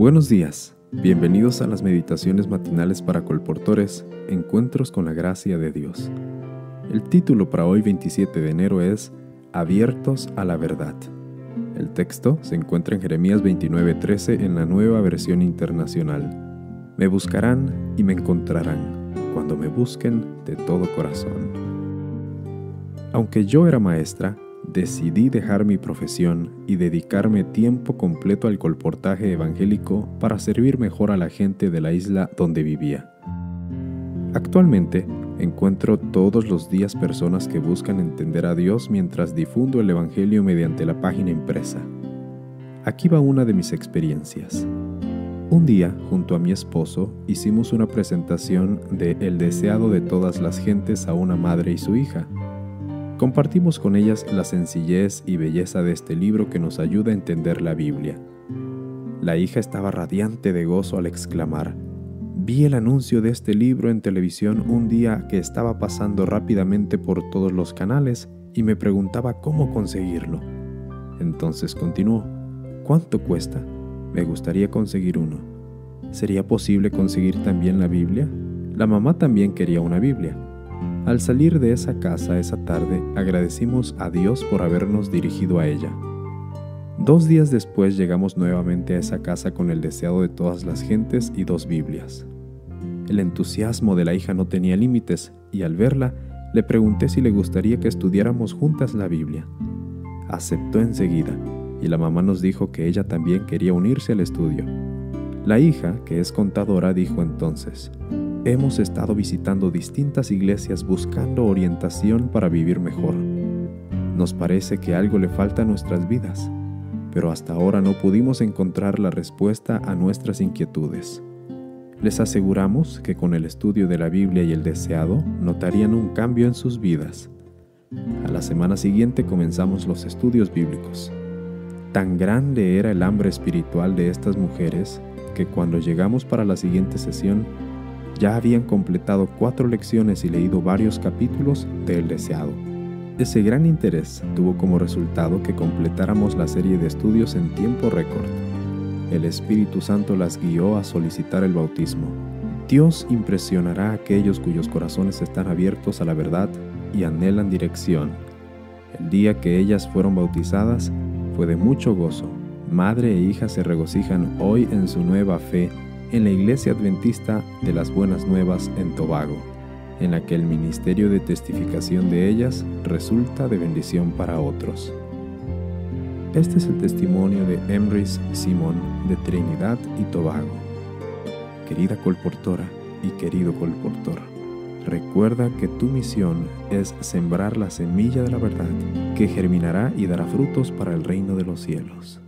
Buenos días, bienvenidos a las meditaciones matinales para colportores, Encuentros con la Gracia de Dios. El título para hoy 27 de enero es Abiertos a la Verdad. El texto se encuentra en Jeremías 29:13 en la nueva versión internacional. Me buscarán y me encontrarán cuando me busquen de todo corazón. Aunque yo era maestra, decidí dejar mi profesión y dedicarme tiempo completo al colportaje evangélico para servir mejor a la gente de la isla donde vivía. Actualmente encuentro todos los días personas que buscan entender a Dios mientras difundo el Evangelio mediante la página impresa. Aquí va una de mis experiencias. Un día, junto a mi esposo, hicimos una presentación de El deseado de todas las gentes a una madre y su hija, Compartimos con ellas la sencillez y belleza de este libro que nos ayuda a entender la Biblia. La hija estaba radiante de gozo al exclamar, Vi el anuncio de este libro en televisión un día que estaba pasando rápidamente por todos los canales y me preguntaba cómo conseguirlo. Entonces continuó, ¿cuánto cuesta? Me gustaría conseguir uno. ¿Sería posible conseguir también la Biblia? La mamá también quería una Biblia. Al salir de esa casa esa tarde, agradecimos a Dios por habernos dirigido a ella. Dos días después llegamos nuevamente a esa casa con el deseado de todas las gentes y dos Biblias. El entusiasmo de la hija no tenía límites y al verla le pregunté si le gustaría que estudiáramos juntas la Biblia. Aceptó enseguida y la mamá nos dijo que ella también quería unirse al estudio. La hija, que es contadora, dijo entonces, Hemos estado visitando distintas iglesias buscando orientación para vivir mejor. Nos parece que algo le falta a nuestras vidas, pero hasta ahora no pudimos encontrar la respuesta a nuestras inquietudes. Les aseguramos que con el estudio de la Biblia y el deseado notarían un cambio en sus vidas. A la semana siguiente comenzamos los estudios bíblicos. Tan grande era el hambre espiritual de estas mujeres que cuando llegamos para la siguiente sesión ya habían completado cuatro lecciones y leído varios capítulos de El Deseado. Ese gran interés tuvo como resultado que completáramos la serie de estudios en tiempo récord. El Espíritu Santo las guió a solicitar el bautismo. Dios impresionará a aquellos cuyos corazones están abiertos a la verdad y anhelan dirección. El día que ellas fueron bautizadas fue de mucho gozo. Madre e hija se regocijan hoy en su nueva fe en la Iglesia Adventista de las Buenas Nuevas en Tobago, en la que el ministerio de testificación de ellas resulta de bendición para otros. Este es el testimonio de Emrys Simón de Trinidad y Tobago. Querida colportora y querido colportor, recuerda que tu misión es sembrar la semilla de la verdad que germinará y dará frutos para el reino de los cielos.